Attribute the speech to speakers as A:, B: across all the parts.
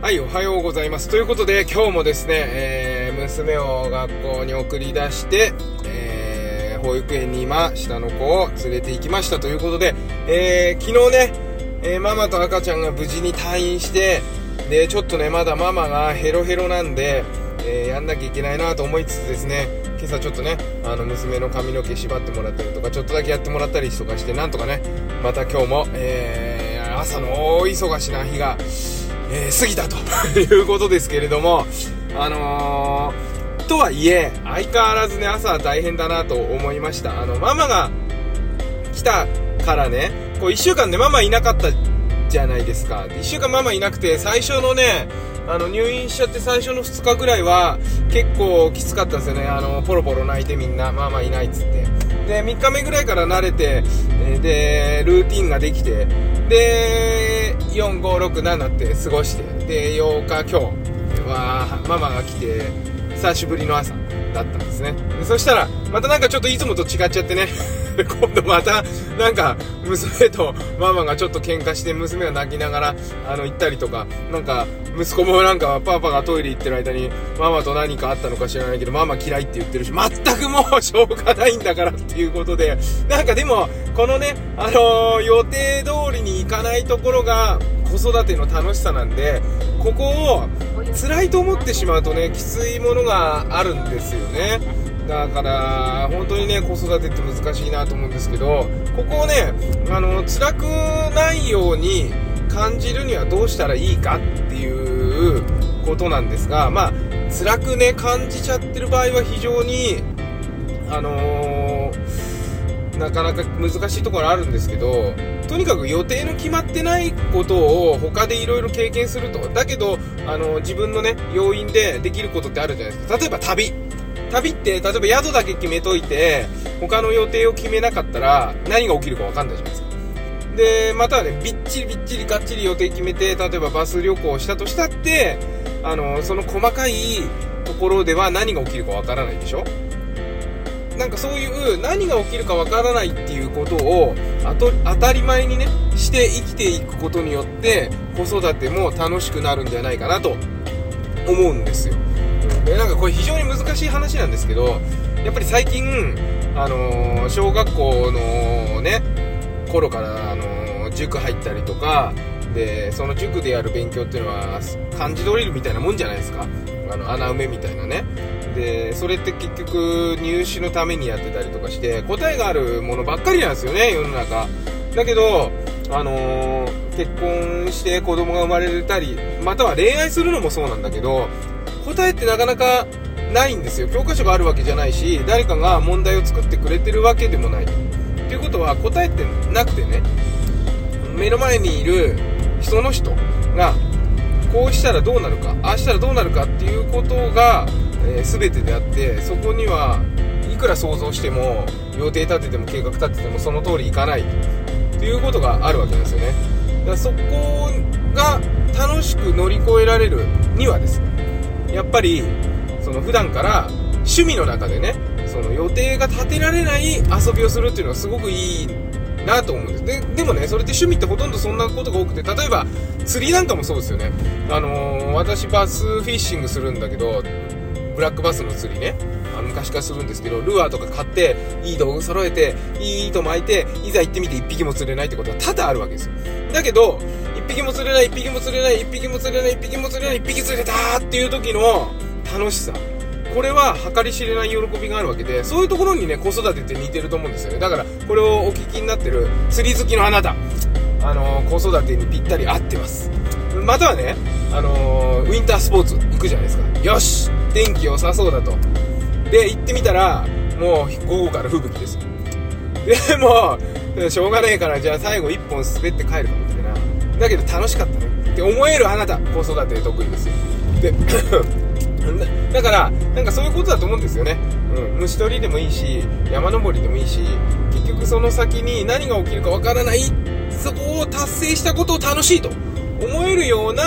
A: はい、おはようございます。ということで、今日もですね、えー、娘を学校に送り出して、えー、保育園に今、下の子を連れて行きましたということで、えー、昨日ね、え、ママと赤ちゃんが無事に退院して、で、ちょっとね、まだママがヘロヘロなんで、え、やんなきゃいけないなと思いつつですね、今朝ちょっとね、あの、娘の髪の毛縛ってもらったりとか、ちょっとだけやってもらったりとかして、なんとかね、また今日も、えー、朝の大忙しな日が、えー、過ぎたと いうことですけれども、あのー、とはいえ、相変わらずね、朝は大変だなと思いました。あの、ママが来たからね、こう、1週間でママいなかったじゃないですか。1週間ママいなくて、最初のね、あの、入院しちゃって最初の2日ぐらいは、結構きつかったんですよね。あの、ポロポロ泣いてみんな、ママいないっつって。で、3日目ぐらいから慣れて、で、ルーティンができて、で、4、5、6、7って過ごして、で、8日今日は、ママが来て、久しぶりの朝だったんですね。でそしたら、またなんかちょっといつもと違っちゃってね、今度また、なんか、娘とママがちょっと喧嘩して、娘が泣きながら、あの、行ったりとか、なんか、息子もなんか、パパがトイレ行ってる間に、ママと何かあったのか知らないけど、ママ嫌いって言ってるし、全くもうしょうがないんだからっていうことで、なんかでも、このね、あのー、予定通りに行かないところが、子育ての楽しさなんで、ここを、辛いと思ってしまうとね、きついものがあるんですよね。だから本当にね子育てって難しいなと思うんですけどここをねあの辛くないように感じるにはどうしたらいいかっていうことなんですがまあ辛くね感じちゃってる場合は非常にあのー、なかなか難しいところあるんですけどとにかく予定の決まってないことを他でいろいろ経験すると。だけどあの自分のね要因でできることってあるじゃないですか。例えば旅。旅って例えば宿だけ決めといて他の予定を決めなかったら何が起きるか分かんないじゃないですか。でまたはねびっちりびっちりがっちり予定決めて例えばバス旅行したとしたってあのその細かいところでは何が起きるか分からないでしょ。なんかそういう何が起きるかわからないっていうことを当たり前にねして生きていくことによって子育ても楽しくなるんじゃないかなと思うんですよ。でなんかこれ非常に難しい話なんですけどやっぱり最近、あのー、小学校のね頃から、あのー、塾入ったりとかでその塾でやる勉強っていうのは漢字ドリルみたいなもんじゃないですか。あの穴埋めみたいなね。でそれって結局入試のためにやってたりとかして答えがあるものばっかりなんですよね世の中。だけどあのー、結婚して子供が生まれたりまたは恋愛するのもそうなんだけど答えってなかなかないんですよ。教科書があるわけじゃないし誰かが問題を作ってくれてるわけでもない。ということは答えってなくてね目の前にいる人の人がこうしたらどうなるかああしたらどうなるかっていうことが、えー、全てであってそこにはいくら想像しても予定立てても計画立ててもその通りいかないということがあるわけですよね。だからそこが楽しく乗り越えられるにはですねやっぱりその普段から趣味の中でねその予定が立てられない遊びをするっていうのはすごくいいなと思うんです。ででもねそれって趣味ってほとんどそんなことが多くて例えば釣りなんかもそうですよね。あのー、私バスフィッシングするんだけどブラックバスの釣りね。あ昔からするんですけどルアーとか買っていい道具揃えていい糸巻いていざ行ってみて1匹も釣れないってことは多々あるわけですよ。だけど1匹も釣れない1匹も釣れない1匹も釣れない1匹も釣れない1匹釣れたっていう時の楽しさ。これは計り知れない喜びがあるわけでそういうところにね子育てって似てると思うんですよね。だからこれをお聞きになってる釣り好きのあなた。あのー、子育てにぴったり合ってます。またはね、あのー、ウィンタースポーツ行くじゃないですか。よし天気良さそうだと。で行ってみたらもう午後から吹雪です。でもしょうがねえからじゃあ最後1本滑って帰るかみたいなだけど楽しかったね。って思えるあなた子育て得意です。よで だからなんかそういうことだと思うんですよね、うん、虫取りでもいいし山登りでもいいし結局その先に何が起きるかわからないそこを達成したことを楽しいと思えるような、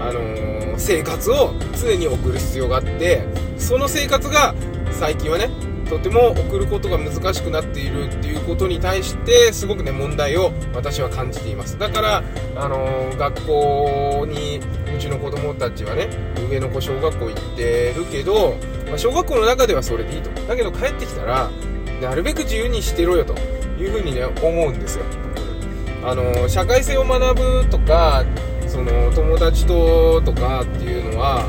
A: あのー、生活を常に送る必要があってその生活が最近はねとても送ることが難しくなっているっていうことに対してすごくね問題を私は感じています。だからあの学校にうちの子供たちはね上の子小学校行ってるけど、まあ、小学校の中ではそれでいいと。だけど帰ってきたらなるべく自由にしてろよというふうにね思うんですよ。あの社会性を学ぶとかその友達ととかっていうのは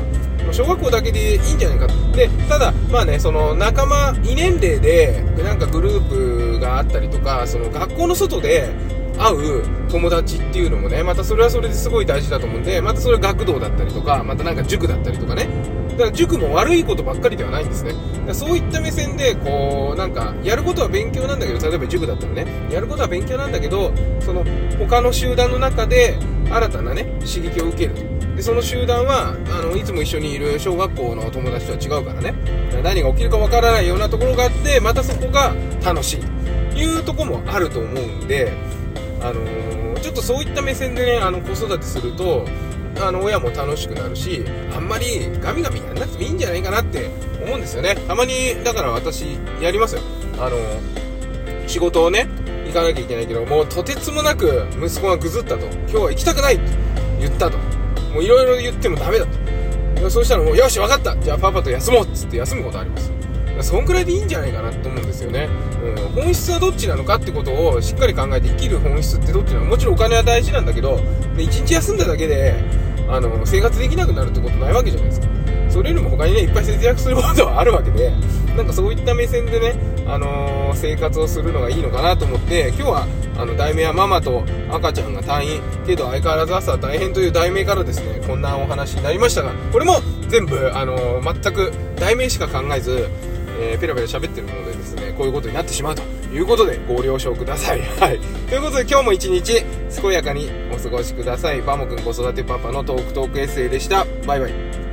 A: 小学校だけでいいんじゃないかでただまあねその仲間2年齢でなんかグループがあったりとかその学校の外で会う友達っていうのもねまたそれはそれですごい大事だと思うんでまたそれは学童だったりとかまたなんか塾だったりとかね。だから塾も悪いことばっかりではないんですね。だそういった目線でこうなんかやることは勉強なんだけど例えば塾だったらねやることは勉強なんだけどその他の集団の中で新たなね刺激を受ける。とでその集団はあのいつも一緒にいる小学校の友達とは違うからね何が起きるかわからないようなところがあってまたそこが楽しい。というとこもあると思うんで、あのー、ちょっとそういった目線でねあの子育てするとあの親も楽しくなるしあんまりガミガミやんなくてもいいんじゃないかなって思うんですよね。たまにだから私やりますよ。あの仕事をね行かなきゃいけないけどもうとてつもなく息子がぐずったと。今日は行きたくないと言ったと。もういろいろ言ってもダメだと。そうしたらもうよし分かった。じゃあパパと休もうっつって休むことあります。そんくらいでいいんじゃないかなと思うんですよね、うん、本質はどっちなのかってことをしっかり考えて生きる本質ってどっちなのもちろんお金は大事なんだけど1日休んだだけであの生活できなくなるってことないわけじゃないですか。それよりも他にねいっぱい節約することはあるわけでなんかそういった目線でね、あのー、生活をするのがいいのかなと思って今日はあの題名はママと赤ちゃんが退院けど相変わらず朝は大変という題名からですねこんなお話になりましたがこれも全部、あのー、全く題名しか考えず、えー、ペラペラ喋ってるのでですねこういうことになってしまうということでご了承ください。はい。ということで今日も一日健やかにお過ごしください。バモくん子育てパパのトークトークエッセイでした。バイバイ。